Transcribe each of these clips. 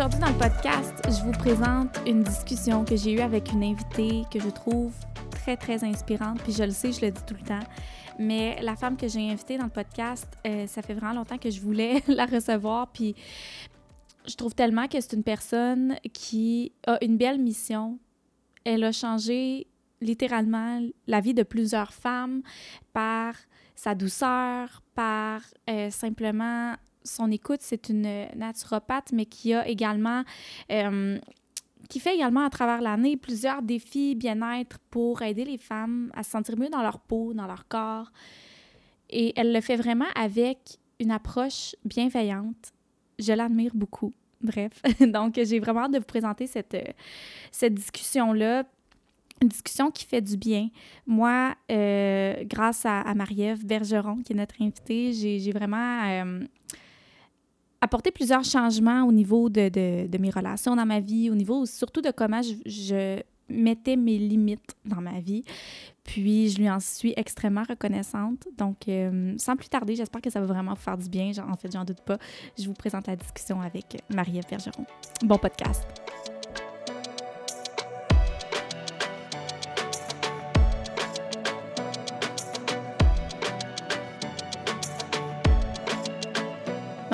Aujourd'hui, dans le podcast, je vous présente une discussion que j'ai eue avec une invitée que je trouve très, très inspirante. Puis je le sais, je le dis tout le temps. Mais la femme que j'ai invitée dans le podcast, euh, ça fait vraiment longtemps que je voulais la recevoir. Puis je trouve tellement que c'est une personne qui a une belle mission. Elle a changé littéralement la vie de plusieurs femmes par sa douceur, par euh, simplement son écoute. C'est une naturopathe, mais qui a également, euh, qui fait également à travers l'année plusieurs défis bien-être pour aider les femmes à se sentir mieux dans leur peau, dans leur corps. Et elle le fait vraiment avec une approche bienveillante. Je l'admire beaucoup. Bref, donc j'ai vraiment hâte de vous présenter cette, cette discussion-là une discussion qui fait du bien. Moi, euh, grâce à, à Marie-Ève Bergeron, qui est notre invitée, j'ai vraiment euh, apporté plusieurs changements au niveau de, de, de, mes relations dans ma vie, au niveau surtout de comment je, je, mettais mes limites dans ma vie. Puis, je lui en suis extrêmement reconnaissante. Donc, euh, sans plus tarder, j'espère que ça va vraiment vous faire du bien. en fait, j'en doute pas. Je vous présente la discussion avec Marie-Ève Bergeron. Bon podcast.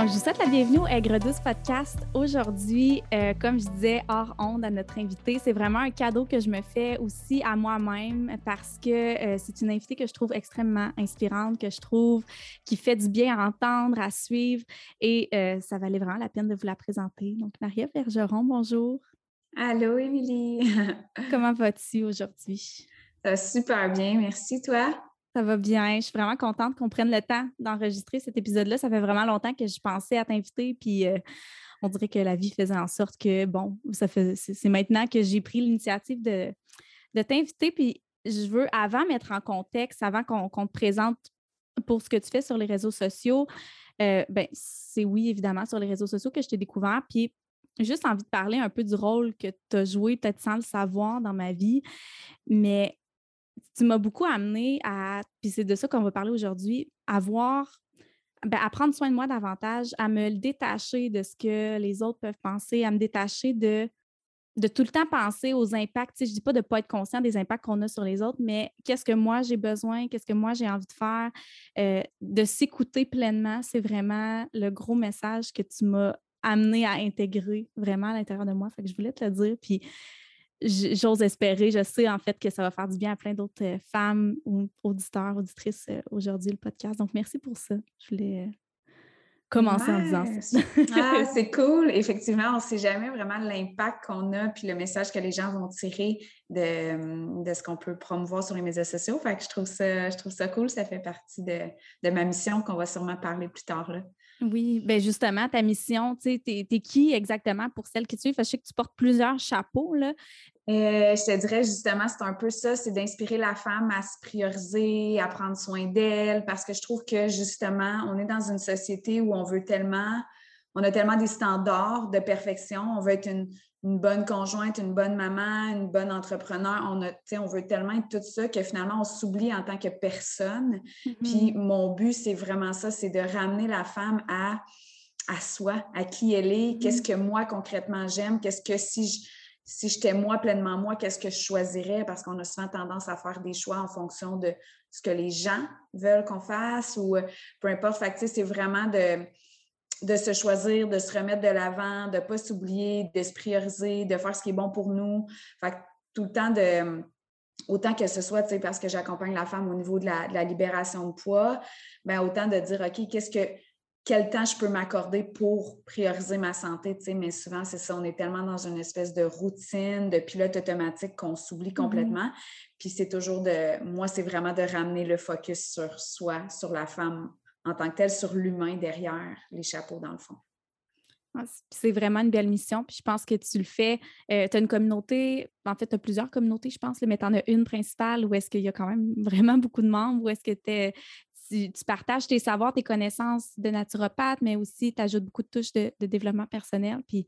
Donc, je vous souhaite la bienvenue au Aigre Douce Podcast. Aujourd'hui, euh, comme je disais hors onde à notre invité, c'est vraiment un cadeau que je me fais aussi à moi-même parce que euh, c'est une invitée que je trouve extrêmement inspirante, que je trouve qui fait du bien à entendre, à suivre et euh, ça valait vraiment la peine de vous la présenter. Donc, Maria Bergeron, bonjour. Allô, Émilie. Comment vas-tu aujourd'hui? Ça va super bien, merci, toi? Ça va bien. Je suis vraiment contente qu'on prenne le temps d'enregistrer cet épisode-là. Ça fait vraiment longtemps que je pensais à t'inviter, puis euh, on dirait que la vie faisait en sorte que, bon, ça fait, c'est maintenant que j'ai pris l'initiative de, de t'inviter. Puis je veux, avant mettre en contexte, avant qu'on te présente pour ce que tu fais sur les réseaux sociaux, euh, ben, c'est oui, évidemment, sur les réseaux sociaux que je t'ai découvert. Puis juste envie de parler un peu du rôle que tu as joué, peut-être sans le savoir dans ma vie. Mais tu m'as beaucoup amené à, puis c'est de ça qu'on va parler aujourd'hui, à voir, ben, à prendre soin de moi davantage, à me détacher de ce que les autres peuvent penser, à me détacher de, de tout le temps penser aux impacts. je ne dis pas de ne pas être conscient des impacts qu'on a sur les autres, mais qu'est-ce que moi j'ai besoin, qu'est-ce que moi j'ai envie de faire, euh, de s'écouter pleinement, c'est vraiment le gros message que tu m'as amené à intégrer vraiment à l'intérieur de moi. Fait que je voulais te le dire. Puis j'ose espérer, je sais en fait que ça va faire du bien à plein d'autres euh, femmes ou auditeurs, auditrices euh, aujourd'hui, le podcast. Donc, merci pour ça. Je voulais euh, commencer en disant ça. ah, c'est cool. Effectivement, on ne sait jamais vraiment l'impact qu'on a puis le message que les gens vont tirer de, de ce qu'on peut promouvoir sur les médias sociaux. Fait que je trouve ça, je trouve ça cool. Ça fait partie de, de ma mission qu'on va sûrement parler plus tard. Là. Oui, bien justement, ta mission, tu sais, t'es, es qui exactement pour celle que tu es? Sais que tu portes plusieurs chapeaux, là. Euh, je te dirais justement, c'est un peu ça, c'est d'inspirer la femme à se prioriser, à prendre soin d'elle, parce que je trouve que justement, on est dans une société où on veut tellement, on a tellement des standards de perfection, on veut être une, une bonne conjointe, une bonne maman, une bonne entrepreneur. On, a, on veut tellement être tout ça que finalement, on s'oublie en tant que personne. Puis mm-hmm. mon but, c'est vraiment ça, c'est de ramener la femme à, à soi, à qui elle est, qu'est-ce mm-hmm. que moi concrètement j'aime, qu'est-ce que si je, si j'étais moi pleinement moi, qu'est-ce que je choisirais? Parce qu'on a souvent tendance à faire des choix en fonction de ce que les gens veulent qu'on fasse ou euh, peu importe. Fait c'est vraiment de de se choisir, de se remettre de l'avant, de ne pas s'oublier, de se prioriser, de faire ce qui est bon pour nous. Fait tout le temps de autant que ce soit parce que j'accompagne la femme au niveau de la, libération de poids, bien, autant de dire OK, qu'est-ce que quel temps je peux m'accorder pour prioriser ma santé, mais souvent, c'est ça, on est tellement dans une espèce de routine, de pilote automatique qu'on s'oublie mm-hmm. complètement. Puis c'est toujours de, moi, c'est vraiment de ramener le focus sur soi, sur la femme en tant que telle sur l'humain derrière les chapeaux, dans le fond. Ah, c'est vraiment une belle mission. Puis je pense que tu le fais. Euh, tu as une communauté, en fait, tu as plusieurs communautés, je pense, mais tu en as une principale où est-ce qu'il y a quand même vraiment beaucoup de membres, où est-ce que tu, tu, partages tes savoirs, tes connaissances de naturopathe, mais aussi tu ajoutes beaucoup de touches de, développement personnel. Puis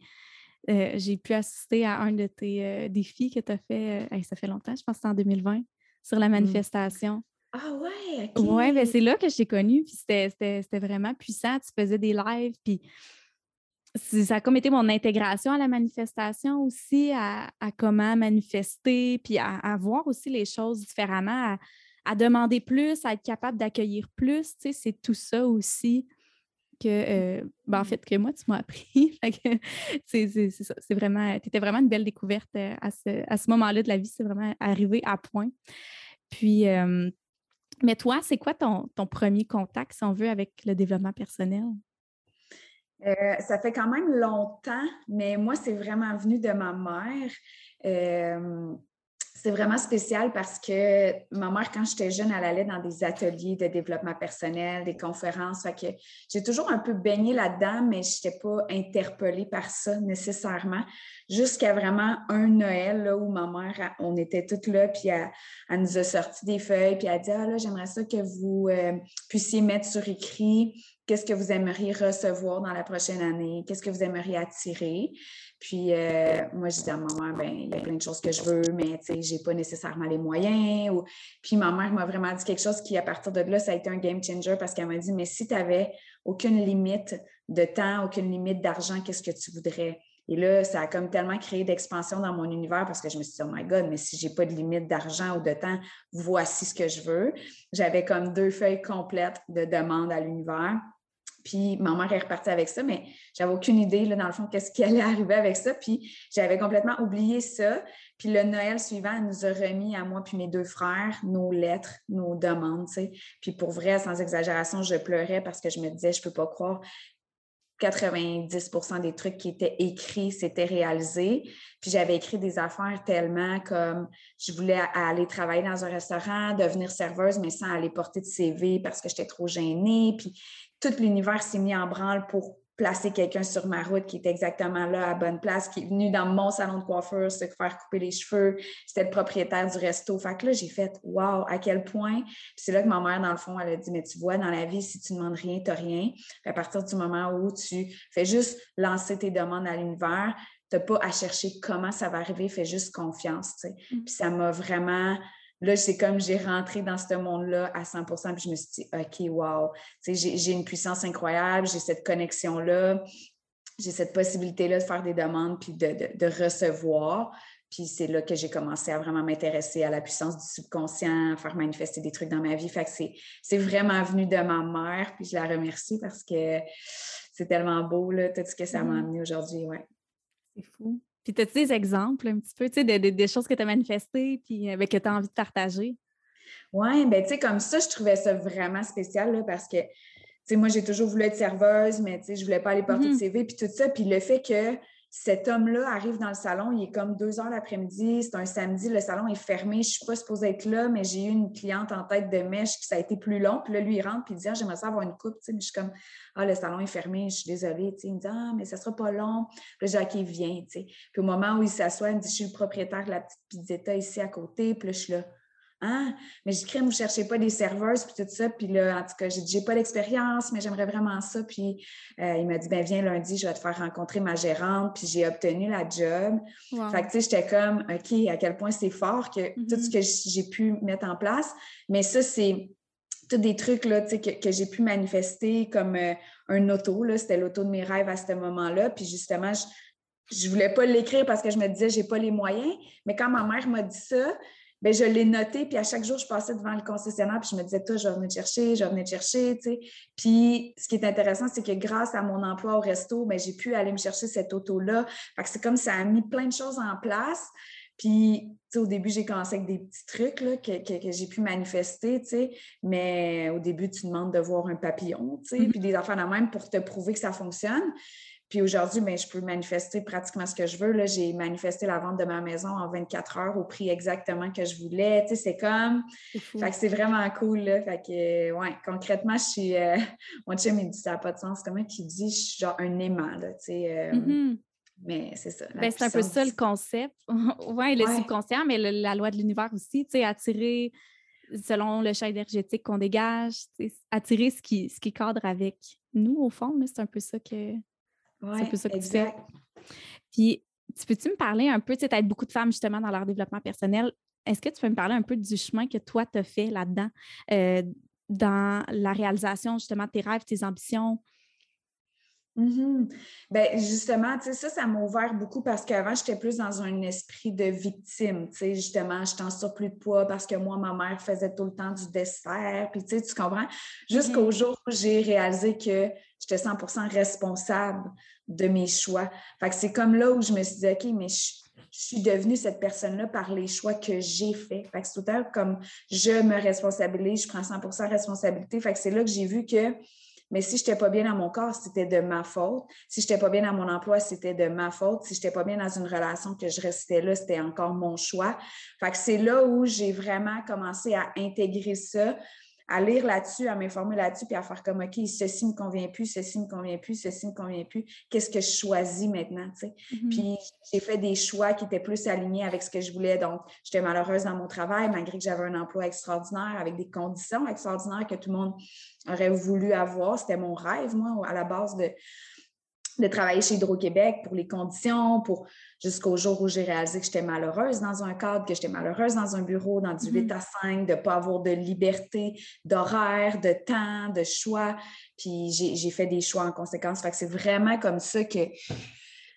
euh, j'ai pu assister à un de tes euh, défis que tu as fait, ça fait longtemps, je pense que c'est en 2020, sur la mmh. Ah ouais, OK. Ouais, ben c'est là que je t'ai connue, puis c'était vraiment puissant. Tu faisais des lives, puis ça a comme été mon intégration à la manifestation aussi, à, comment manifester, puis à, voir aussi les choses différemment, à, demander plus, à être capable d'accueillir plus. Tu sais, c'est tout ça aussi que, euh, ben, en fait, que moi, tu m'as appris. c'est ça. C'est vraiment, tu étais vraiment une belle découverte euh, à ce, à ce moment-là de la vie. C'est vraiment arrivé à point. Puis, euh, mais toi, c'est quoi ton, ton premier contact, si on veut, avec le développement personnel? Euh, ça fait quand même longtemps, mais moi, c'est vraiment venu de ma mère. Euh, c'est vraiment spécial parce que ma mère, quand j'étais jeune, elle allait dans des ateliers de développement personnel, des conférences. que j'ai toujours un peu baigné là-dedans, mais je n'étais pas interpellée par ça nécessairement. Jusqu'à vraiment un Noël là, où ma mère, on était toutes là, puis elle, nous a sorti des feuilles, puis elle a dit Ah là, j'aimerais ça que vous euh, puissiez mettre sur écrit qu'est-ce que vous aimeriez recevoir dans la prochaine année, qu'est-ce que vous aimeriez attirer. Puis euh, moi, je disais à ma mère, ben, il y a plein de choses que je veux, mais je n'ai pas nécessairement les moyens. Puis ma mère m'a vraiment dit quelque chose qui, à partir de là, ça a été un game changer parce qu'elle m'a dit, mais si tu n'avais aucune limite de temps, aucune limite d'argent, qu'est-ce que tu voudrais? Et là, ça a comme tellement créé d'expansion dans mon univers parce que je me suis dit, oh my God, mais si je n'ai pas de limite d'argent ou de temps, voici ce que je veux. J'avais comme deux feuilles complètes de demandes à l'univers. Puis ma mère est repartie avec ça, mais j'avais aucune idée, là, dans le fond, qu'est-ce qui allait arriver avec ça. Puis j'avais complètement oublié ça. Puis le Noël suivant, elle nous a remis à moi puis mes deux frères nos lettres, nos demandes. Puis pour vrai, sans exagération, je pleurais parce que je me disais, je ne peux pas croire 90% des trucs qui étaient écrits, s'étaient réalisés. Puis j'avais écrit des affaires tellement comme je voulais aller travailler dans un restaurant, devenir serveuse, mais sans aller porter de CV parce que j'étais trop gênée. Puis tout l'univers s'est mis en branle pour placer quelqu'un sur ma route qui était exactement là, à bonne place, qui est venu dans mon salon de coiffeur se faire couper les cheveux. C'était le propriétaire du resto. Fait que là, j'ai fait Wow, à quel point? c'est là que ma mère, dans le fond, elle a dit Mais tu vois, dans la vie, si tu ne demandes rien, tu n'as rien. à partir du moment où tu fais juste lancer tes demandes à l'univers, tu n'as pas à chercher comment ça va arriver, fais juste confiance. Mm. Puis ça m'a vraiment Là, c'est comme j'ai rentré dans ce monde-là à 100% puis je me suis dit, OK, wow, j'ai une puissance incroyable, j'ai cette connexion-là, j'ai cette possibilité-là de faire des demandes puis de, recevoir. Puis c'est là que j'ai commencé à vraiment m'intéresser à la puissance du subconscient, à faire manifester des trucs dans ma vie. Fait que c'est vraiment venu de ma mère, puis je la remercie parce que c'est tellement beau, là, tout ce que ça m'a mmh. amené aujourd'hui. Ouais. C'est fou. Puis, as-tu des exemples un petit peu, tu sais, des choses que tu as manifestées puis euh, ben, que tu as envie de partager? Oui, ben tu sais, comme ça, je trouvais ça vraiment spécial là, parce que, tu sais, moi, j'ai toujours voulu être serveuse, mais tu sais, je voulais pas aller porter de mmh CV, puis tout ça. Puis le fait que cet homme-là arrive dans le salon, il est comme deux heures l'après-midi, c'est un samedi, le salon est fermé, je suis pas supposée être là, mais j'ai eu une cliente en tête de mèche qui ça a été plus long. Puis là, lui, il rentre puis il dit ah, J'aimerais ça avoir une coupe. Mais je suis comme Ah, le salon est fermé, je suis désolée. Il me dit Ah, mais ça sera pas long. Puis là, j'ai vient. Puis au moment où il s'assoit, il me dit Je suis le propriétaire de la petite pizzetta ici à côté. Puis là, je suis là ah, mais j'ai crème, vous ne cherchez pas des serveuses, puis tout ça. Puis là, en tout cas, j'ai dit, j'ai pas l'expérience, mais j'aimerais vraiment ça. Puis euh, il m'a dit, ben viens lundi, je vais te faire rencontrer ma gérante. Puis j'ai obtenu la job. Fait que, tu sais, j'étais comme, OK, à quel point c'est fort que tout ce mm-hmm. que j'ai pu mettre en place. Mais ça, c'est tous des trucs là, que, que j'ai pu manifester comme euh, un auto. C'était l'auto de mes rêves à ce moment-là. Puis justement, je ne voulais pas l'écrire parce que je me disais, j'ai pas les moyens. Mais quand ma mère m'a dit ça, Bien, je l'ai noté, puis à chaque jour, je passais devant le concessionnaire, puis je me disais, toi, je vais venir te chercher, je vais venir te chercher, tu sais. Puis, ce qui est intéressant, c'est que grâce à mon emploi au resto, bien, j'ai pu aller me chercher cette auto-là. Fait que c'est comme ça a mis plein de choses en place. Puis, tu sais, au début, j'ai commencé avec des petits trucs là, que, que, j'ai pu manifester, tu sais. Mais au début, tu demandes de voir un papillon, tu sais, mm-hmm. puis des affaires de même pour te prouver que ça fonctionne. Puis aujourd'hui, ben, je peux manifester pratiquement ce que je veux. J'ai manifesté la vente de ma maison en 24 heures au prix exactement que je voulais. Tu sais, c'est comme. Fait que c'est vraiment cool. Là. Fait que, ouais, concrètement, je suis. Euh, mon chum, il dit ça n'a pas de sens. Comment qu'il dit, je suis genre un aimant. Là, tu sais, euh, mm-hmm. Mais c'est ça. Ben, c'est un peu ça le concept. oui, le subconscient, mais la loi de l'univers aussi, tu sais, attirer selon le champ énergétique qu'on dégage, attirer ce qui, ce qui cadre avec nous, au fond. C'est un peu ça que, c'est un peu ça que tu fais. Puis, tu peux-tu me parler un peu, tu sais, as beaucoup de femmes justement dans leur développement personnel. Est-ce que tu peux me parler un peu du chemin que toi, tu as fait là-dedans, euh, dans la réalisation justement de tes rêves, tes ambitions? Mm-hmm. Ben, justement, ça, ça m'a ouvert beaucoup parce qu'avant, j'étais plus dans un esprit de victime. Justement, j'étais en surplus de poids parce que moi, ma mère faisait tout le temps du dessert. Puis, tu comprends? Jusqu'au jour où j'ai réalisé que j'étais 100% responsable de mes choix. Fait que c'est comme là où je me suis dit, OK, mais je, suis devenue cette personne-là par les choix que j'ai faits. Fait que c'est tout à comme je me responsabilise, je prends 100 responsabilité. Fait que c'est là que j'ai vu que mais si je n'étais pas bien dans mon corps, c'était de ma faute. Si je n'étais pas bien dans mon emploi, c'était de ma faute. Si je n'étais pas bien dans une relation que je restais là, c'était encore mon choix. Fait que c'est là où j'ai vraiment commencé à intégrer ça, à lire là-dessus, à m'informer là-dessus, puis à faire comme, OK, ceci ne me convient plus, ceci ne me convient plus, ceci ne me convient plus. Qu'est-ce que je choisis maintenant? Mm-hmm. Puis j'ai fait des choix qui étaient plus alignés avec ce que je voulais. Donc, j'étais malheureuse dans mon travail, malgré que j'avais un emploi extraordinaire, avec des conditions extraordinaires que tout le monde aurait voulu avoir. C'était mon rêve, moi, à la base de, de travailler chez Hydro-Québec pour les conditions, pour jusqu'au jour où j'ai réalisé que j'étais malheureuse dans un cadre, que j'étais malheureuse dans un bureau, dans du 8 mm-hmm. à 5, de ne pas avoir de liberté d'horaire, de temps, de choix. Puis j'ai fait des choix en conséquence. Fait que c'est vraiment comme ça que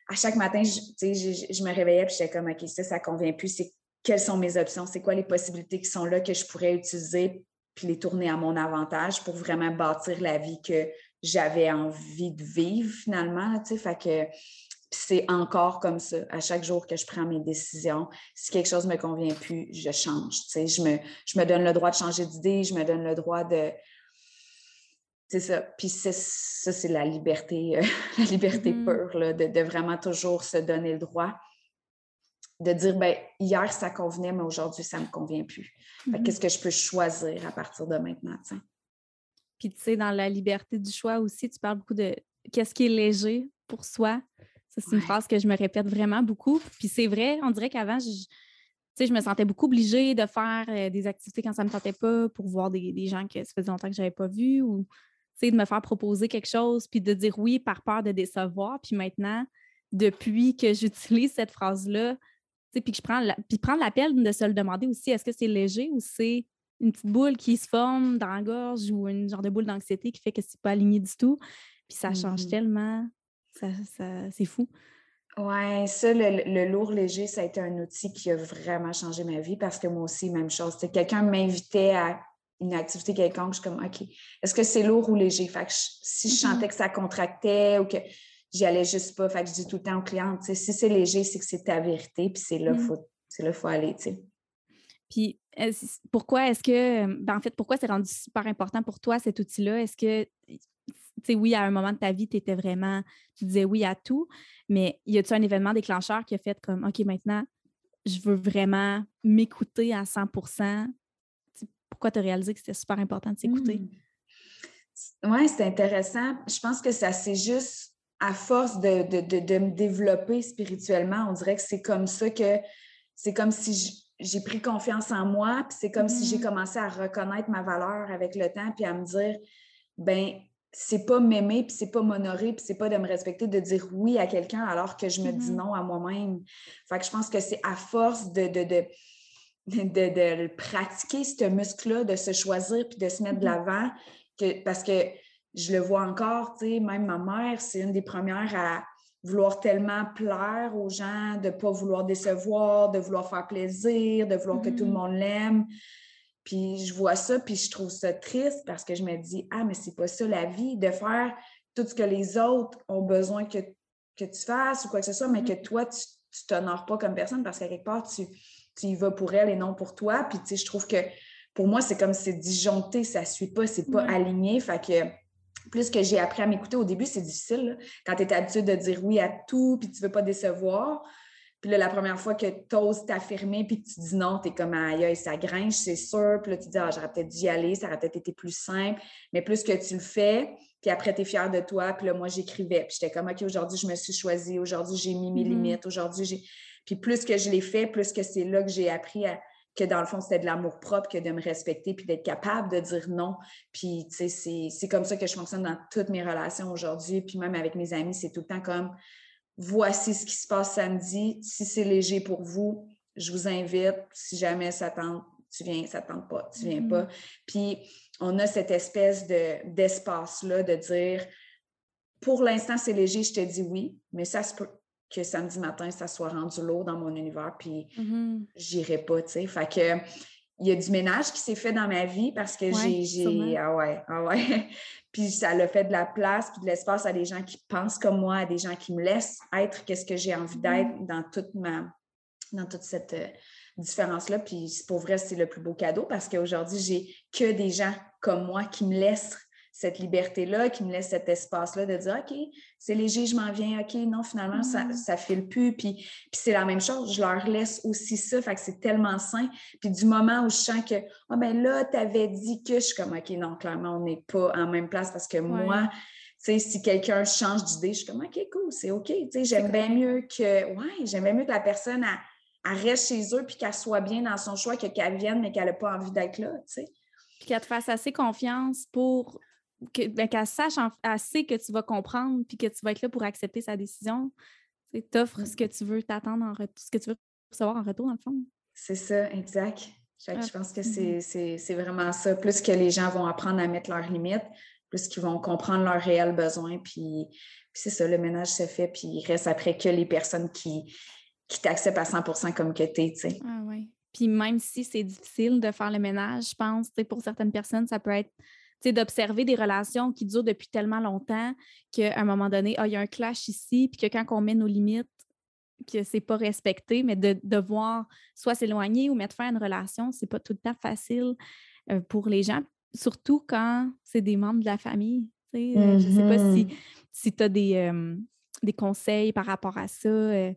à chaque matin, je, je, me réveillais et j'étais comme, OK, ça, ça convient plus. C'est quelles sont mes options? C'est quoi les possibilités qui sont là que je pourrais utiliser puis les tourner à mon avantage pour vraiment bâtir la vie que j'avais envie de vivre finalement. Tu sais, fait que c'est encore comme ça. À chaque jour que je prends mes décisions, si quelque chose ne me convient plus, je change. Tu sais, je, me, je me donne le droit de changer d'idée, je me donne le droit de. C'est ça. Puis ça, c'est la liberté, euh, la liberté mm-hmm. pure, là, de, de, vraiment toujours se donner le droit de dire, ben hier, ça convenait, mais aujourd'hui, ça ne me convient plus. Mm-hmm. Qu'est-ce que je peux choisir à partir de maintenant? Puis, tu sais, dans la liberté du choix aussi, tu parles beaucoup de qu'est-ce qui est léger pour soi. Ça, c'est une phrase que je me répète vraiment beaucoup. Puis c'est vrai, on dirait qu'avant, je, je me sentais beaucoup obligée de faire euh, des activités quand ça ne me tentait pas pour voir des, gens que ça faisait longtemps que je n'avais pas vus ou de me faire proposer quelque chose puis de dire oui par peur de décevoir. Puis maintenant, depuis que j'utilise cette phrase-là, puis que je prends puis prendre l'appel de se le demander aussi, est-ce que c'est léger ou c'est une petite boule qui se forme dans la gorge ou une genre de boule d'anxiété qui fait que c'est pas aligné du tout. Puis ça change mmh tellement. Ça, c'est fou. Oui, ça, le, lourd léger, ça a été un outil qui a vraiment changé ma vie parce que moi aussi, même chose. Quelqu'un m'invitait à une activité quelconque, je suis comme, OK, est-ce que c'est lourd ou léger? Fait que si je mmh sentais que ça contractait ou que j'y allais juste pas, fait que je dis tout le temps aux clientes, si c'est léger, c'est que c'est ta vérité, puis c'est là, mmh. c'est là, faut aller, tu sais. Puis pourquoi est-ce que, ben en fait, pourquoi c'est rendu super important pour toi cet outil-là? Est-ce que, tu sais, oui, à un moment de ta vie, tu étais vraiment, tu disais oui à tout, mais y a-tu un événement déclencheur qui a fait comme, OK, maintenant, je veux vraiment m'écouter à 100% Pourquoi tu as réalisé que c'était super important de s'écouter? Mmh. Oui, c'est intéressant. Je pense que ça, c'est juste à force de, de, me développer spirituellement, on dirait que c'est comme ça que c'est comme si je, j'ai pris confiance en moi, puis c'est comme si j'ai mm-hmm. commencé à reconnaître ma valeur avec le temps, puis à me dire, ben c'est pas m'aimer, puis c'est pas m'honorer, puis c'est pas de me respecter, de dire oui à quelqu'un alors que je me dis mm-hmm. non à moi-même. Fait que je pense que c'est à force de, de, de, de, pratiquer ce muscle-là, de se choisir, puis de se mettre de mm-hmm. l'avant, que, parce que je le vois encore, tu sais, même ma mère, c'est une des premières à vouloir tellement plaire aux gens, de ne pas vouloir décevoir, de vouloir faire plaisir, de vouloir que tout le mm-hmm. monde l'aime. Puis je vois ça, puis je trouve ça triste parce que je me dis, ah, mais c'est pas ça la vie, de faire tout ce que les autres ont besoin que, que tu fasses ou quoi que ce soit, mais que mm-hmm. toi, tu ne t'honores pas comme personne parce qu'à quelque part, tu, tu y vas pour elle et non pour toi. Puis tu sais, je trouve que pour moi, c'est comme c'est disjoncté, ça ne suit pas, c'est pas aligné. Fait que plus que j'ai appris à m'écouter au début, c'est difficile. Quand tu es habitué de dire oui à tout, puis tu ne veux pas décevoir. Puis là, la première fois que tu oses t'affirmer, puis que tu dis non, tu es comme aïe, ça gringe, c'est sûr. Puis là, tu dis, ah, j'aurais peut-être dû y aller, ça aurait peut-être été plus simple. Mais plus que tu le fais, puis après, tu es fier de toi. Puis là, moi, j'écrivais. Puis j'étais comme, OK, aujourd'hui, je me suis choisie. Aujourd'hui, j'ai mis mes mm-hmm. limites. Aujourd'hui, j'ai. Puis plus que je l'ai fait, plus que c'est là que j'ai appris à, que dans le fond, c'était de l'amour propre que de me respecter puis d'être capable de dire non. Puis, tu sais, c'est comme ça que je fonctionne dans toutes mes relations aujourd'hui. Puis même avec mes amis, c'est tout le temps comme voici ce qui se passe samedi. Si c'est léger pour vous, je vous invite. Si jamais ça tente, tu viens, ça tente pas, tu viens pas. Mm-hmm. Puis, on a cette espèce d'espace-là de dire pour l'instant, c'est léger, je te dis oui, mais ça se peut que samedi matin, ça soit rendu lourd dans mon univers, puis mm-hmm. j'irai pas, tu sais. Fait que il y a du ménage qui s'est fait dans ma vie parce que j'ai. Ah ouais, ah ouais. puis ça l'a fait de la place, puis de l'espace à des gens qui pensent comme moi, à des gens qui me laissent être qu'est-ce que j'ai envie d'être mm-hmm. dans toute ma dans toute cette euh, différence-là. Puis pour vrai, c'est le plus beau cadeau parce qu'aujourd'hui, j'ai que des gens comme moi qui me laissent cette liberté-là, qui me laisse cet espace-là de dire OK, c'est léger, je m'en viens, OK, non, finalement, ça ne mm. file plus. Puis, puis c'est la même chose, je leur laisse aussi ça, fait que c'est tellement sain. Puis du moment où je sens que Ah, ben là, tu avais dit que je suis comme OK, non, clairement, on n'est pas en même place parce que moi, tu sais, si quelqu'un change d'idée, je suis comme OK, cool, c'est OK. Tu sais, j'aime bien mieux que, ouais, j'aime bien mieux que la personne, elle, reste chez eux puis qu'elle soit bien dans son choix que qu'elle vienne, mais qu'elle n'a pas envie d'être là, tu sais. Puis qu'elle te fasse assez confiance pour ben, qu'elle sache assez que tu vas comprendre puis que tu vas être là pour accepter sa décision. Tu offres ce que tu veux t'attendre en retour, ce que tu veux recevoir en retour, dans le fond. C'est ça, exact. Je pense que mm-hmm. c'est vraiment ça. Plus que les gens vont apprendre à mettre leurs limites, plus qu'ils vont comprendre leurs réels besoins. Puis, c'est ça, le ménage se fait, puis il reste après que les personnes qui, qui t'acceptent à 100% comme que tu es. Ah ouais. Puis même si c'est difficile de faire le ménage, je pense, pour certaines personnes, ça peut être d'observer des relations qui durent depuis tellement longtemps qu'à un moment donné, ah, il y a un clash ici, puis que quand on met nos limites, que c'est pas respecté, mais de devoir soit s'éloigner ou mettre fin à une relation, c'est pas tout le temps facile euh, pour les gens, surtout quand c'est des membres de la famille. Euh, je sais pas si, mm-hmm. si tu as des, euh, des conseils par rapport à ça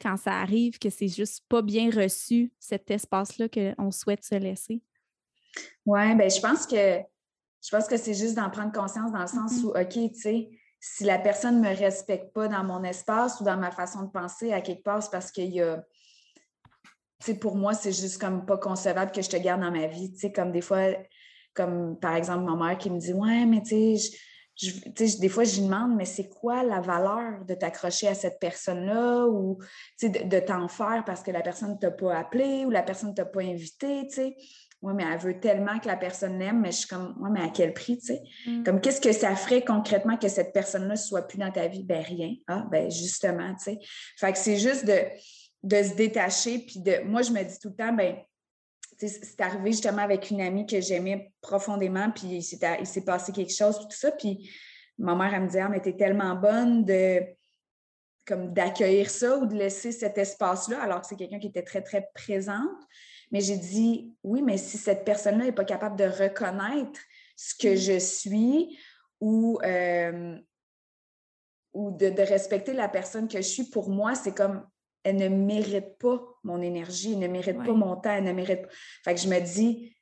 quand ça arrive, que c'est juste pas bien reçu, cet espace-là qu'on souhaite se laisser? Oui, ben je pense que je pense que c'est juste d'en prendre conscience dans le sens mm-hmm. où, OK, tu sais, si la personne ne me respecte pas dans mon espace ou dans ma façon de penser, à quelque part, c'est parce qu'il y a. Tu sais, pour moi, c'est juste comme pas concevable que je te garde dans ma vie. Tu sais, comme des fois, comme par exemple ma mère qui me dit Ouais, mais tu sais, des fois, je lui demande, mais c'est quoi la valeur de t'accrocher à cette personne-là ou de, de t'en faire parce que la personne ne t'a pas appelé ou la personne ne t'a pas invité, tu oui, mais elle veut tellement que la personne l'aime, mais je suis comme, oui, mais à quel prix, tu sais? Mm. Comme, qu'est-ce que ça ferait concrètement que cette personne-là ne soit plus dans ta vie? Ben, rien. Ah, ben, justement, tu sais. Fait que c'est juste de, de se détacher, puis de, moi, je me dis tout le temps, ben, c'est arrivé justement avec une amie que j'aimais profondément, puis il s'est passé quelque chose, tout ça, puis ma mère, elle me disait, ah, mais t'es tellement bonne de comme d'accueillir ça ou de laisser cet espace-là, alors que c'est quelqu'un qui était très, très présente. Mais j'ai dit, oui, mais si cette personne-là n'est pas capable de reconnaître ce que mm. je suis ou, euh, ou de, respecter la personne que je suis, pour moi, c'est comme, elle ne mérite pas mon énergie, elle ne mérite pas mon temps, elle ne mérite pas. Fait que je me dis,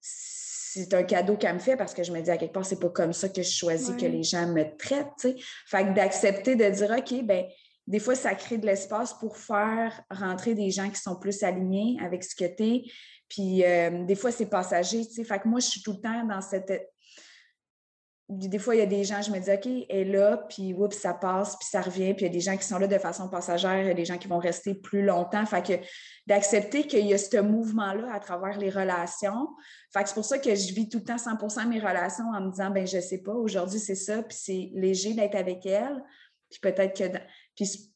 c'est un cadeau qu'elle me fait parce que je me dis à quelque part, c'est pas comme ça que je choisis que les gens me traitent. sais. Fait que d'accepter de dire, OK, ben des fois, ça crée de l'espace pour faire rentrer des gens qui sont plus alignés avec ce que tu es. Puis euh, des fois, c'est passager, tu sais. Fait que moi, je suis tout le temps dans cette. Des fois, il y a des gens, je me dis, OK, elle est là, puis oups, ça passe, puis ça revient. Puis il y a des gens qui sont là de façon passagère, il y a des gens qui vont rester plus longtemps. Fait que d'accepter qu'il y a ce mouvement-là à travers les relations. Fait que c'est pour ça que je vis tout le temps 100% mes relations en me disant, ben je sais pas, aujourd'hui, c'est ça, puis c'est léger d'être avec elle. Puis peut-être que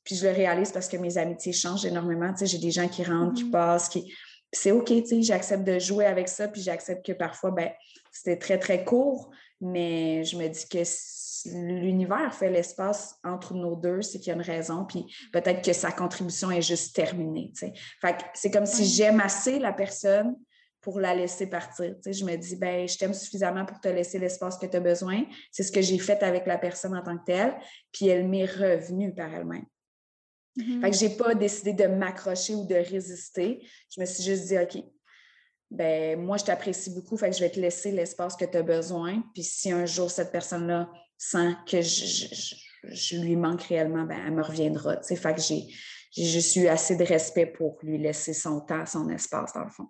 puis, je le réalise parce que mes amitiés changent énormément. j'ai des gens qui rentrent, qui mm-hmm. passent, qui. C'est OK, j'accepte de jouer avec ça, puis j'accepte que parfois, ben, c'était très, très court, mais je me dis que l'univers fait l'espace entre nos deux, c'est qu'il y a une raison, puis peut-être que sa contribution est juste terminée. Fait c'est comme si j'aime assez la personne pour la laisser partir. je me dis, ben, je t'aime suffisamment pour te laisser l'espace que tu as besoin. C'est ce que j'ai fait avec la personne en tant que telle, puis elle m'est revenue par elle-même. Mm-hmm. Fait que j'ai pas décidé de m'accrocher ou de résister. Je me suis juste dit, OK, ben moi, je t'apprécie beaucoup, fait que je vais te laisser l'espace que tu as besoin. Puis si un jour cette personne-là sent que je, lui manque réellement, ben, elle me reviendra. Fait que j'ai, j'ai juste eu assez de respect pour lui laisser son temps, son espace, dans le fond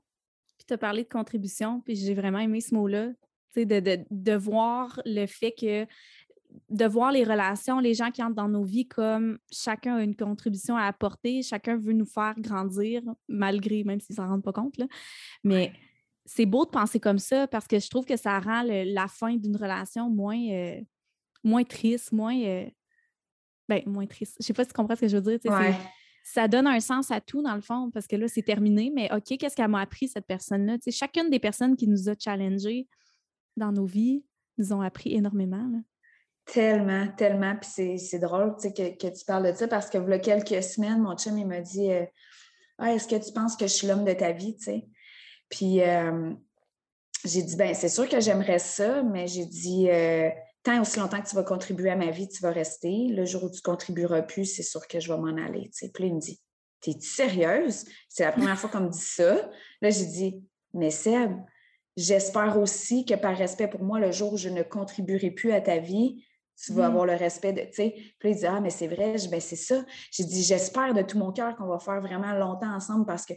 tu as parlé de contribution, puis j'ai vraiment aimé ce mot-là, de, de, de, voir le fait que de voir les relations, les gens qui entrent dans nos vies comme chacun a une contribution à apporter, chacun veut nous faire grandir, malgré, même s'ils ne s'en rendent pas compte. Là. Mais c'est beau de penser comme ça parce que je trouve que ça rend la fin d'une relation moins, euh, moins triste, moins. Euh, ben, moins triste. Je sais pas si tu comprends ce que je veux dire. Ça donne un sens à tout, dans le fond, parce que là, c'est terminé, mais OK, qu'est-ce qu'elle m'a appris, cette personne-là? chacune des personnes qui nous a challengés dans nos vies nous ont appris énormément. Tellement, tellement. Puis c'est drôle que, que, tu parles de ça parce que il y a quelques semaines, mon chum, il m'a dit euh, ah, Est-ce que tu penses que je suis l'homme de ta vie? Puis euh, j'ai dit ben c'est sûr que j'aimerais ça, mais j'ai dit euh, tant aussi longtemps que tu vas contribuer à ma vie, tu vas rester. Le jour où tu contribueras plus, c'est sûr que je vais m'en aller. Puis il me dit T'es-tu sérieuse? C'est la première fois qu'on me dit ça. Là, j'ai dit Mais Seb, j'espère aussi que par respect pour moi, le jour où je ne contribuerai plus à ta vie, tu vas mmh. avoir le respect de, tu sais. Puis il dit, ah, mais c'est vrai, ben, c'est ça. J'ai dit, j'espère de tout mon cœur qu'on va faire vraiment longtemps ensemble parce que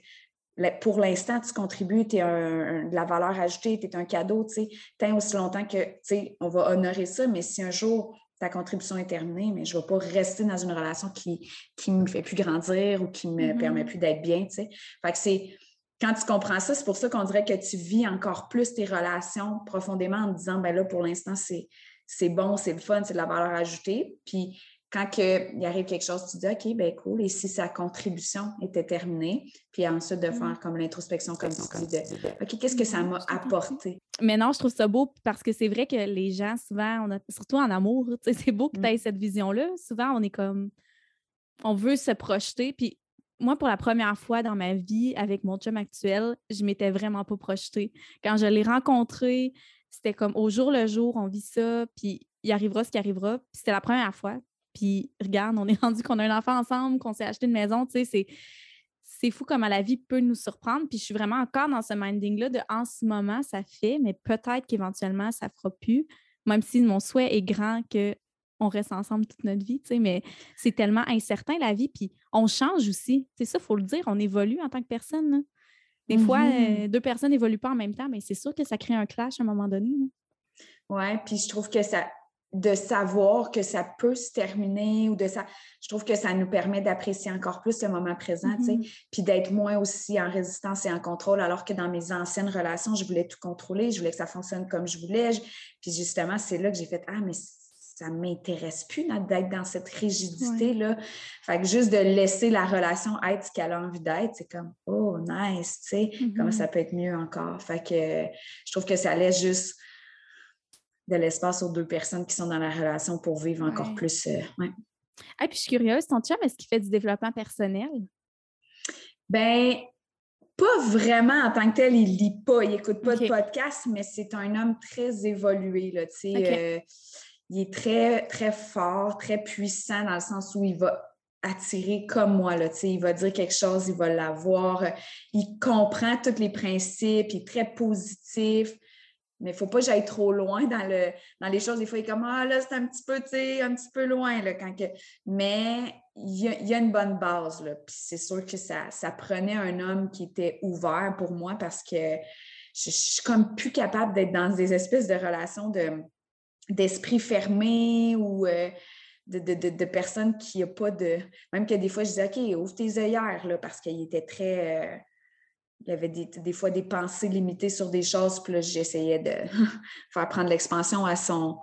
pour l'instant, tu contribues, tu es de la valeur ajoutée, tu es un cadeau, tu sais, tant aussi longtemps que, tu sais, on va honorer ça, mais si un jour ta contribution est terminée, mais je ne vais pas rester dans une relation qui ne me fait plus grandir ou qui ne me permet mmh plus d'être bien, tu sais. Fait que c'est, quand tu comprends ça, c'est pour ça qu'on dirait que tu vis encore plus tes relations profondément en te disant, ben là, pour l'instant, c'est, c'est bon, c'est le fun, c'est de la valeur ajoutée. Puis quand il arrive quelque chose, tu dis OK, ben cool, et si sa contribution était terminée, puis ensuite de faire comme l'introspection comme ça, de OK, qu'est-ce que ça m'a apporté? Mais non, je trouve ça beau parce que c'est vrai que les gens, souvent, on surtout en amour, c'est beau que tu aies mm. cette vision-là. Souvent, on est comme on veut se projeter. Puis moi, pour la première fois dans ma vie avec mon chum actuel, je m'étais vraiment pas projetée. Quand je l'ai rencontré, c'était comme au jour le jour, on vit ça, puis il arrivera ce qui arrivera. Puis c'était la première fois. Puis regarde, on est rendu qu'on a un enfant ensemble, qu'on s'est acheté une maison, tu sais, c'est fou comment la vie peut nous surprendre. Puis je suis vraiment encore dans ce minding-là de en ce moment, ça fait, mais peut-être qu'éventuellement, ça fera plus, même si mon souhait est grand qu'on reste ensemble toute notre vie, tu sais, mais c'est tellement incertain la vie, puis on change aussi. C'est ça, il faut le dire, on évolue en tant que personne. Des fois, mm-hmm. euh, deux personnes n'évoluent pas en même temps, mais c'est sûr que ça crée un clash à un moment donné. Oui, puis je trouve que ça, de savoir que ça peut se terminer ou de ça, je trouve que ça nous permet d'apprécier encore plus le moment présent, mm-hmm. puis d'être moins aussi en résistance et en contrôle, alors que dans mes anciennes relations, je voulais tout contrôler, je voulais que ça fonctionne comme je voulais. Puis justement, c'est là que j'ai fait Ah, mais ça ne m'intéresse plus d'être dans cette rigidité-là. Fait que juste de laisser la relation être ce qu'elle a envie d'être, c'est comme Oh, nice, tu sais, comment mm-hmm. ça peut être mieux encore. Fait que je trouve que ça laisse juste de l'espace aux deux personnes qui sont dans la relation pour vivre encore plus. Euh, ouais. puis je suis curieuse, ton chum, est-ce qu'il fait du développement personnel? Ben, pas vraiment en tant que tel, il lit pas, il écoute pas de podcast, mais c'est un homme très évolué, là, tu sais. Euh, il est très, très fort, très puissant dans le sens où il va attirer comme moi. Là, il va dire quelque chose, il va l'avoir. Il comprend tous les principes, il est très positif. Mais il ne faut pas que j'aille trop loin dans, le, dans les choses. Des fois, il est comme Ah là, c'est un petit peu, un petit peu loin. Là, quand que... Mais il y, a, une bonne base. Là. Puis c'est sûr que ça, ça prenait un homme qui était ouvert pour moi parce que je, je suis comme plus capable d'être dans des espèces de relations de d'esprit fermé ou euh, de, personnes qui n'ont pas de. Même que des fois, je disais, OK, ouvre tes œillères, là, parce qu'il était très. Euh, il avait des, fois des pensées limitées sur des choses, puis là, j'essayais de faire prendre l'expansion à son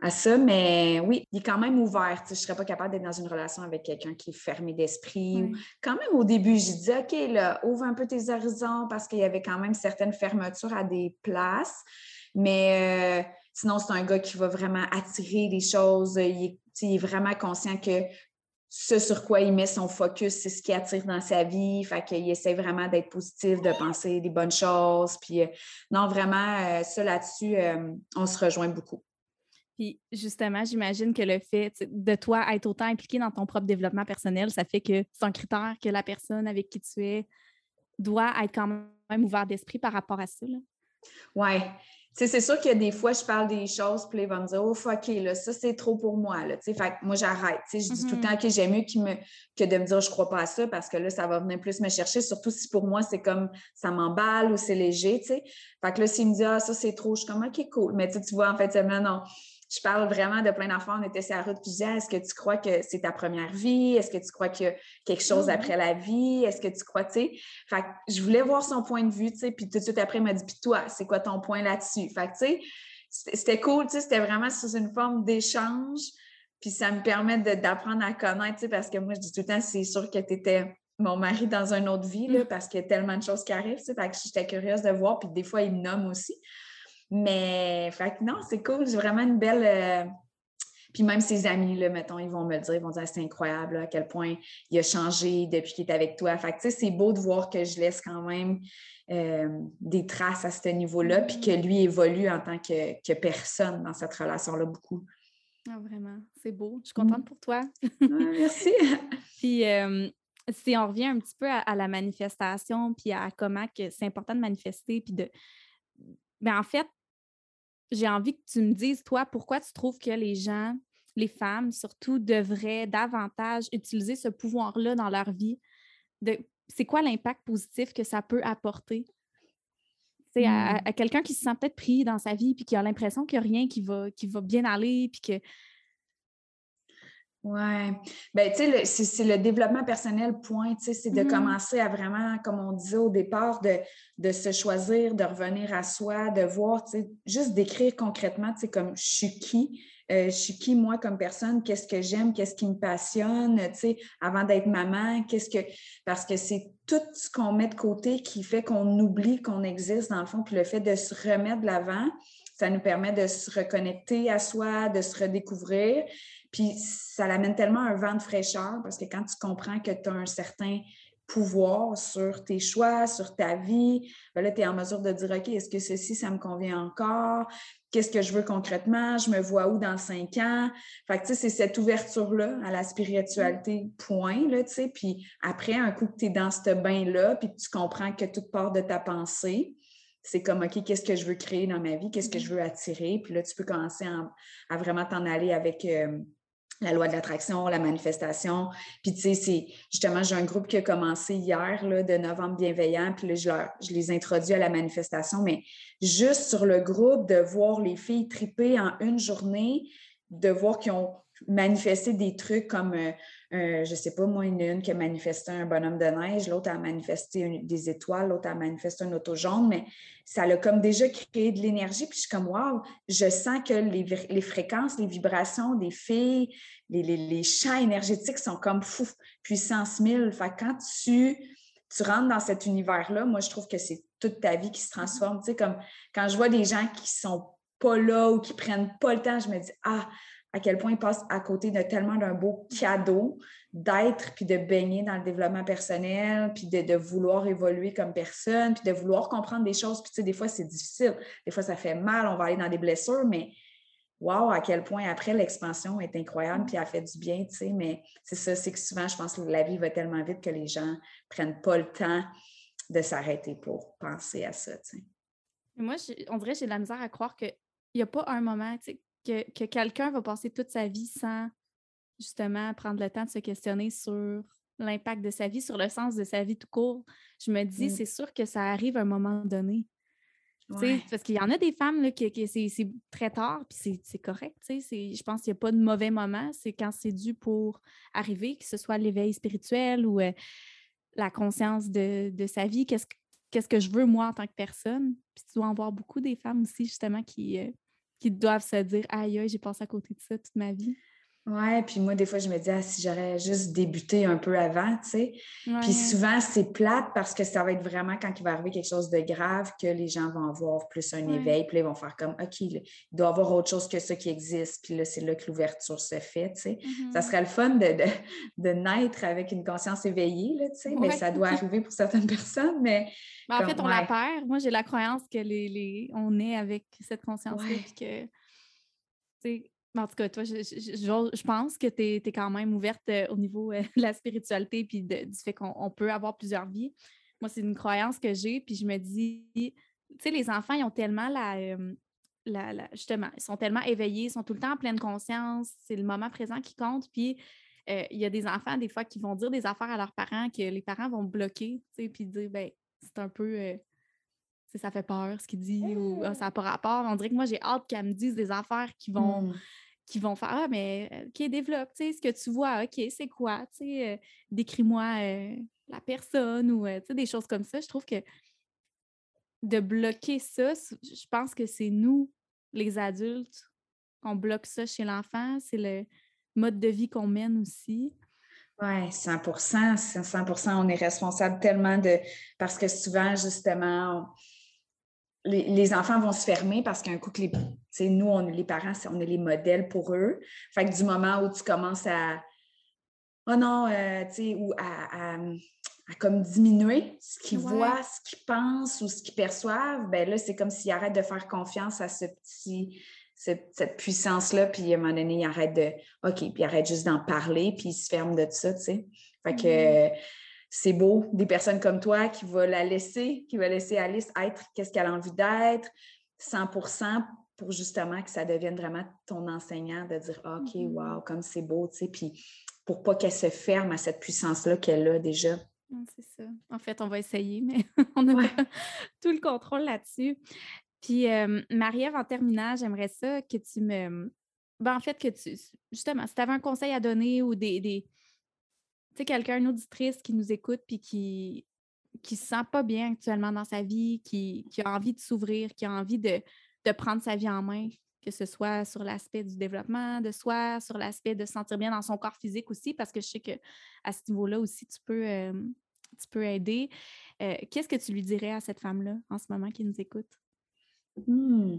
à ça, mais oui, il est quand même ouvert. Je ne serais pas capable d'être dans une relation avec quelqu'un qui est fermé d'esprit. Quand même, au début, je disais, OK, là, ouvre un peu tes horizons parce qu'il y avait quand même certaines fermetures à des places. Mais euh, Sinon, c'est un gars qui va vraiment attirer les choses. Il est, vraiment conscient que ce sur quoi il met son focus, c'est ce qui attire dans sa vie. Fait qu'il essaie vraiment d'être positif, de penser des bonnes choses. Puis euh, non, vraiment, euh, ça là-dessus, euh, on se rejoint beaucoup. Puis justement, j'imagine que le fait de toi être autant impliqué dans ton propre développement personnel, ça fait que c'est un critère que la personne avec qui tu es doit être quand même ouvert d'esprit par rapport à ça. Oui, c'est sûr qu'il y a des fois, je parle des choses, puis ils vont me dire, oh, fuck, là, ça, c'est trop pour moi. Là, fait moi, j'arrête. Je dis tout le temps mm-hmm. que j'aime mieux me, que de me dire, je crois pas à ça, parce que là, ça va venir plus me chercher, surtout si pour moi, c'est comme ça m'emballe ou c'est léger. Fait que là, s'il me dit, ah, ça, c'est trop, je suis comme, OK, cool. Mais tu vois, en fait, non je parle vraiment de plein d'enfants. On était sur la route, puis je disais, est-ce que tu crois que c'est ta première vie? Est-ce que tu crois qu'il y a quelque chose mmh après la vie? Est-ce que tu crois, tu sais? Fait que je voulais voir son point de vue, tu sais, puis tout de suite après, il m'a dit, puis toi, c'est quoi ton point là-dessus? Fait que, tu sais, c'était cool, tu sais, c'était vraiment sous une forme d'échange. Puis ça me permet d'apprendre à connaître, tu sais, parce que moi, je dis tout le temps, c'est sûr que tu étais mon mari dans une autre vie, là, mm. parce qu'il y a tellement de choses qui arrivent, tu sais, fait que j'étais curieuse de voir, puis des fois, il me nomme aussi. Mais, fait que non, c'est cool, j'ai vraiment une belle... Euh, puis même ses amis, là, mettons, ils vont me le dire, ils vont dire c'est incroyable à quel point il a changé depuis qu'il est avec toi. Fait que, tu sais, c'est beau de voir que je laisse quand même euh, des traces à ce niveau-là, puis que lui évolue en tant que, personne dans cette relation-là beaucoup. Ah, vraiment, c'est beau. Je suis contente pour toi. merci. puis, euh, si on revient un petit peu à, la manifestation, puis à comment que c'est important de manifester, puis de. Ben, en fait, j'ai envie que tu me dises, toi, pourquoi tu trouves que les gens, les femmes surtout, devraient davantage utiliser ce pouvoir-là dans leur vie? De, c'est quoi l'impact positif que ça peut apporter? C'est à, mmh. à quelqu'un qui se sent peut-être pris dans sa vie puis qui a l'impression qu'il n'y a rien qui va, qui va bien aller puis que oui. Bien, tu sais, c'est le développement personnel, point. Tu sais, c'est de mmh commencer à vraiment, comme on disait au départ, de, de, se choisir, de revenir à soi, de voir, tu sais, juste d'écrire concrètement, tu sais, comme je suis qui, euh, je suis qui, moi, comme personne, qu'est-ce que j'aime, qu'est-ce qui me passionne, tu sais, avant d'être maman, qu'est-ce que. Parce que c'est tout ce qu'on met de côté qui fait qu'on oublie qu'on existe, dans le fond, puis le fait de se remettre de l'avant, ça nous permet de se reconnecter à soi, de se redécouvrir. Puis ça l'amène tellement un vent de fraîcheur parce que quand tu comprends que tu as un certain pouvoir sur tes choix, sur ta vie, ben là, tu es en mesure de dire, OK, est-ce que ceci, ça me convient encore? Qu'est-ce que je veux concrètement? Je me vois où dans cinq ans? Fait que, tu sais, c'est cette ouverture-là à la spiritualité, point, là, tu sais. Puis après, un coup que tu es dans ce bain-là, puis tu comprends que tout part de ta pensée, c'est comme, OK, qu'est-ce que je veux créer dans ma vie? Qu'est-ce que je veux attirer? Puis là, tu peux commencer à, vraiment t'en aller avec... Euh, la loi de l'attraction, la manifestation. Puis, tu sais, c'est justement, j'ai un groupe qui a commencé hier, là, de novembre bienveillant, puis là, je, je les introduis à la manifestation, mais juste sur le groupe, de voir les filles triper en une journée, de voir qu'ils ont manifesté des trucs comme euh, je je sais pas, moi, une, une qui a manifesté un bonhomme de neige, l'autre a manifesté des étoiles, l'autre a manifesté un auto jaune, mais ça a comme déjà créé de l'énergie. Puis je suis comme, wow, je sens que les, fréquences, les vibrations des filles, les, les, champs énergétiques sont comme fou, puissance 1000. Fait quand tu, tu rentres dans cet univers-là, moi, je trouve que c'est toute ta vie qui se transforme. Tu sais, comme quand je vois des gens qui sont pas là ou qui prennent pas le temps, je me dis, ah, à quel point ils passent à côté de tellement d'un beau cadeau d'être puis de baigner dans le développement personnel, puis de, vouloir évoluer comme personne, puis de vouloir comprendre des choses. Puis tu sais, des fois, c'est difficile. Des fois, ça fait mal, on va aller dans des blessures, mais wow, à quel point après, l'expansion est incroyable, puis elle fait du bien, tu sais. Mais c'est ça, c'est que souvent, je pense que la vie va tellement vite que les gens ne prennent pas le temps de s'arrêter pour penser à ça, tu sais. Moi, on dirait j'ai de la misère à croire qu'il n'y a pas un moment, tu sais, que, quelqu'un va passer toute sa vie sans justement prendre le temps de se questionner sur l'impact de sa vie, sur le sens de sa vie tout court, je me dis, mmh. c'est sûr que ça arrive à un moment donné. Parce qu'il y en a des femmes là, qui, c'est très tard, puis c'est correct. Je pense qu'il n'y a pas de mauvais moment. C'est quand c'est dû pour arriver, que ce soit l'éveil spirituel ou euh, la conscience de, sa vie. Qu'est-ce que je veux, moi, en tant que personne? Puis tu dois en voir beaucoup des femmes aussi, justement, qui, euh, qui doivent se dire Aïe, j'ai passé à côté de ça toute ma vie. Ouais, puis moi, des fois, je me dis, ah, si j'aurais juste débuté un peu avant, tu sais. Puis souvent, c'est plate parce que ça va être vraiment quand il va arriver quelque chose de grave que les gens vont avoir plus un éveil, puis là, ils vont faire comme, OK, il doit y avoir autre chose que ça qui existe, puis là, c'est là que l'ouverture se fait, tu sais. Ça mm-hmm. serait le fun de, de, naître avec une conscience éveillée, là, tu sais, mais ça doit arriver pour certaines personnes, mais... en fait, on la perd. Moi, j'ai la croyance que les, les, on est avec cette conscience-là, puis que, tu sais, en tout cas, toi, je, pense que tu es, quand même ouverte euh, au niveau euh, de la spiritualité puis du fait qu'on peut avoir plusieurs vies. Moi, c'est une croyance que j'ai, puis je me dis, tu sais, les enfants, ils ont tellement euh, la, Justement, ils sont tellement éveillés, ils sont tout le temps en pleine conscience, c'est le moment présent qui compte, puis il y a des enfants, des fois, qui vont dire des affaires à leurs parents que les parents vont bloquer, tu sais, puis dire, ben c'est un peu ça fait peur ce qu'il dit ou ah, ça n'a pas rapport. On dirait que moi, j'ai hâte qu'elle me dise des affaires qui vont, mmh. qui vont faire Ah, mais OK, développe, tu sais, ce que tu vois, OK, c'est quoi, tu sais, décris-moi la personne ou, tu sais, des choses comme ça. Je trouve que de bloquer ça, je pense que c'est nous, les adultes, qu'on bloque ça chez l'enfant, c'est le mode de vie qu'on mène aussi. Oui, 100% 100% On est responsable tellement de. Parce que souvent, justement, les, enfants vont se fermer parce qu'un coup que les. nous, on, les parents, on est les modèles pour eux. Fait que du moment où tu commences à. Oh non, euh, tu sais, ou à, comme diminuer ce qu'ils voient, ce qu'ils pensent ou ce qu'ils perçoivent, ben là, c'est comme s'ils arrêtent de faire confiance à ce petit cette, puissance-là, puis à un moment donné, il arrête de OK, puis il arrête juste d'en parler, puis il se ferme de ça, tu sais. Fait que mm-hmm. C'est beau, des personnes comme toi qui vont la laisser, qui vont laisser Alice être qu'est-ce qu'elle a envie d'être, 100% pour justement que ça devienne vraiment ton enseignant, de dire ah, OK, mm-hmm. wow, comme c'est beau, tu sais, puis pour pas qu'elle se ferme à cette puissance-là qu'elle a déjà. C'est ça. En fait, on va essayer, mais on n'a pas tout le contrôle là-dessus. Puis, Marie-Ève, en terminant, j'aimerais ça que tu me. Ben, en fait, que tu. Justement, si tu avais un conseil à donner ou des. des... Quelqu'un, une auditrice qui nous écoute puis qui qui se sent pas bien actuellement dans sa vie, qui, qui a envie de s'ouvrir, qui a envie de, de, prendre sa vie en main, que ce soit sur l'aspect du développement de soi, sur l'aspect de se sentir bien dans son corps physique aussi, parce que je sais qu'à ce niveau-là aussi, tu peux, tu peux aider. Qu'est-ce que tu lui dirais à cette femme-là en ce moment qui nous écoute? Hmm.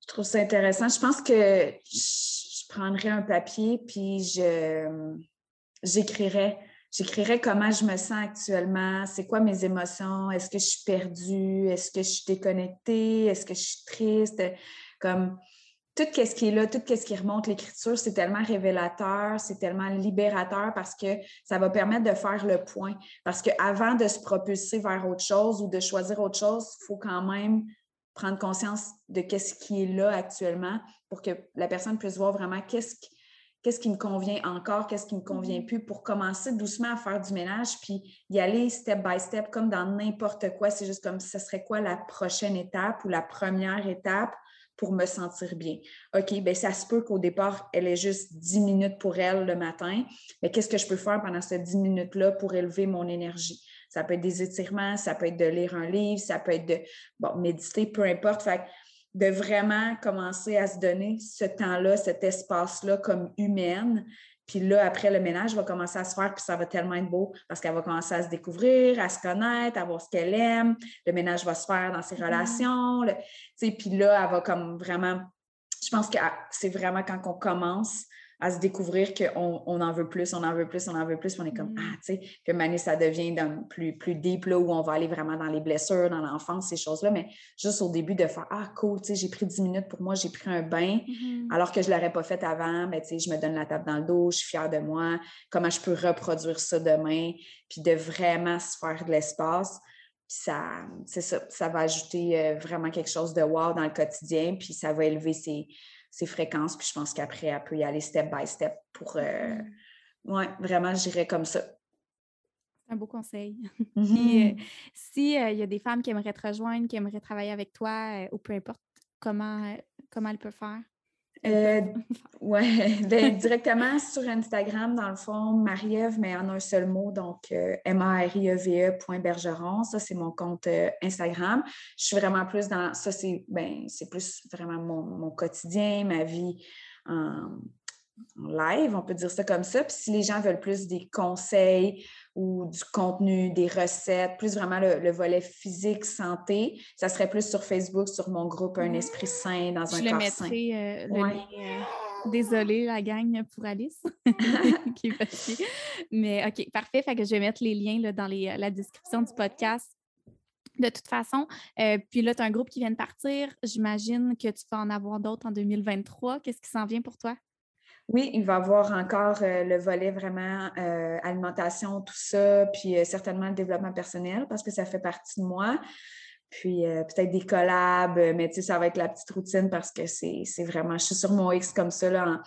Je trouve ça intéressant. Je pense que je prendrais un papier puis je j'écrirais. J'écrirais comment je me sens actuellement, c'est quoi mes émotions, est-ce que je suis perdue, est-ce que je suis déconnectée, est-ce que je suis triste, comme tout ce qui est là, tout ce qui remonte l'écriture, c'est tellement révélateur, c'est tellement libérateur parce que ça va permettre de faire le point. Parce qu'avant de se propulser vers autre chose ou de choisir autre chose, il faut quand même prendre conscience de qu'est-ce qui est là actuellement pour que la personne puisse voir vraiment qu'est-ce qui, qu'est-ce qui me convient encore, qu'est-ce qui me convient mm-hmm. plus pour commencer doucement à faire du ménage, puis y aller step by step comme dans n'importe quoi. C'est juste comme ce serait quoi la prochaine étape ou la première étape pour me sentir bien? OK, bien, ça se peut qu'au départ, elle ait juste 10 minutes pour elle le matin, mais qu'est-ce que je peux faire pendant ces 10 minutes-là pour élever mon énergie? Ça peut être des étirements, ça peut être de lire un livre, ça peut être de bon, méditer, peu importe. Fait de vraiment commencer à se donner ce temps-là, cet espace-là comme humaine. Puis là, après, le ménage va commencer à se faire, puis ça va tellement être beau parce qu'elle va commencer à se découvrir, à se connaître, à voir ce qu'elle aime. Le ménage va se faire dans ses mm-hmm. relations. Puis là, elle va comme vraiment... Je pense que c'est vraiment quand on commence à se découvrir qu'on on en veut plus, on en veut plus, on en veut plus, puis on est comme, mm. ah, tu sais, que Mané, ça devient plus, plus deep, là, où on va aller vraiment dans les blessures, dans l'enfance, ces choses-là, mais juste au début de faire, ah, cool, tu sais, j'ai pris 10 minutes pour moi, j'ai pris un bain, mm-hmm. alors que je ne l'aurais pas fait avant, mais ben, tu sais, je me donne la table dans le dos, je suis fière de moi, comment je peux reproduire ça demain, puis de vraiment se faire de l'espace. Puis ça, c'est ça, ça va ajouter euh, vraiment quelque chose de wow dans le quotidien, puis ça va élever ses, ses fréquences. Puis je pense qu'après, elle peut y aller step by step pour. Euh, mm. vraiment, j'irais comme ça. C'est un beau conseil. Mm-hmm. Euh, si euh, il y a des femmes qui aimeraient te rejoindre, qui aimeraient travailler avec toi, ou peu importe, comment, comment elles peuvent faire? Euh, oui, ben, directement sur Instagram, dans le fond, Marie-Ève, mais en un seul mot, donc euh, M-A-R-I-E-V-E Bergeron. Ça, c'est mon compte euh, Instagram. Je suis vraiment plus dans ça, c'est ben, plus vraiment mon, mon, quotidien, ma vie en, live, on peut dire ça comme ça. Puis si les gens veulent plus des conseils ou du contenu, des recettes, plus vraiment le, volet physique, santé, ça serait plus sur Facebook, sur mon groupe Un esprit sain dans un corps sain. Je euh, le lien. Euh, désolée, la gang, pour Alice, qui est Mais OK, parfait. Fait que je vais mettre les liens là, dans les, la description du podcast. De toute façon, euh, puis là, tu as un groupe qui vient de partir. J'imagine que tu vas en avoir d'autres en 2023. Qu'est-ce qui s'en vient pour toi? Oui, il va y avoir encore euh, le volet vraiment euh, alimentation, tout ça, puis euh, certainement le développement personnel parce que ça fait partie de moi. Puis peut-être des collabs, mais tu sais, ça va être la petite routine parce que c'est vraiment, je suis sur mon X comme ça là,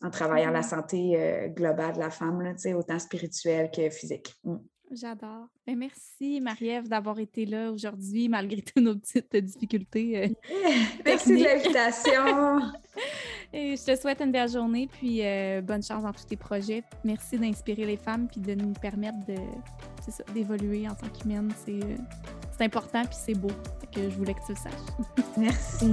en, travaillant la mmh. santé globale de la femme, là, autant spirituelle que physique. Mmh. J'adore. Ben, merci, Marie-Ève, d'avoir été là aujourd'hui, malgré toutes nos petites difficultés. Euh, merci de l'invitation. Et je te souhaite une belle journée, puis euh, bonne chance dans tous tes projets. Merci d'inspirer les femmes, puis de nous permettre d'évoluer en tant qu'humaine. C'est euh, c'est important puis c'est beau. Que je voulais que tu le saches. Merci.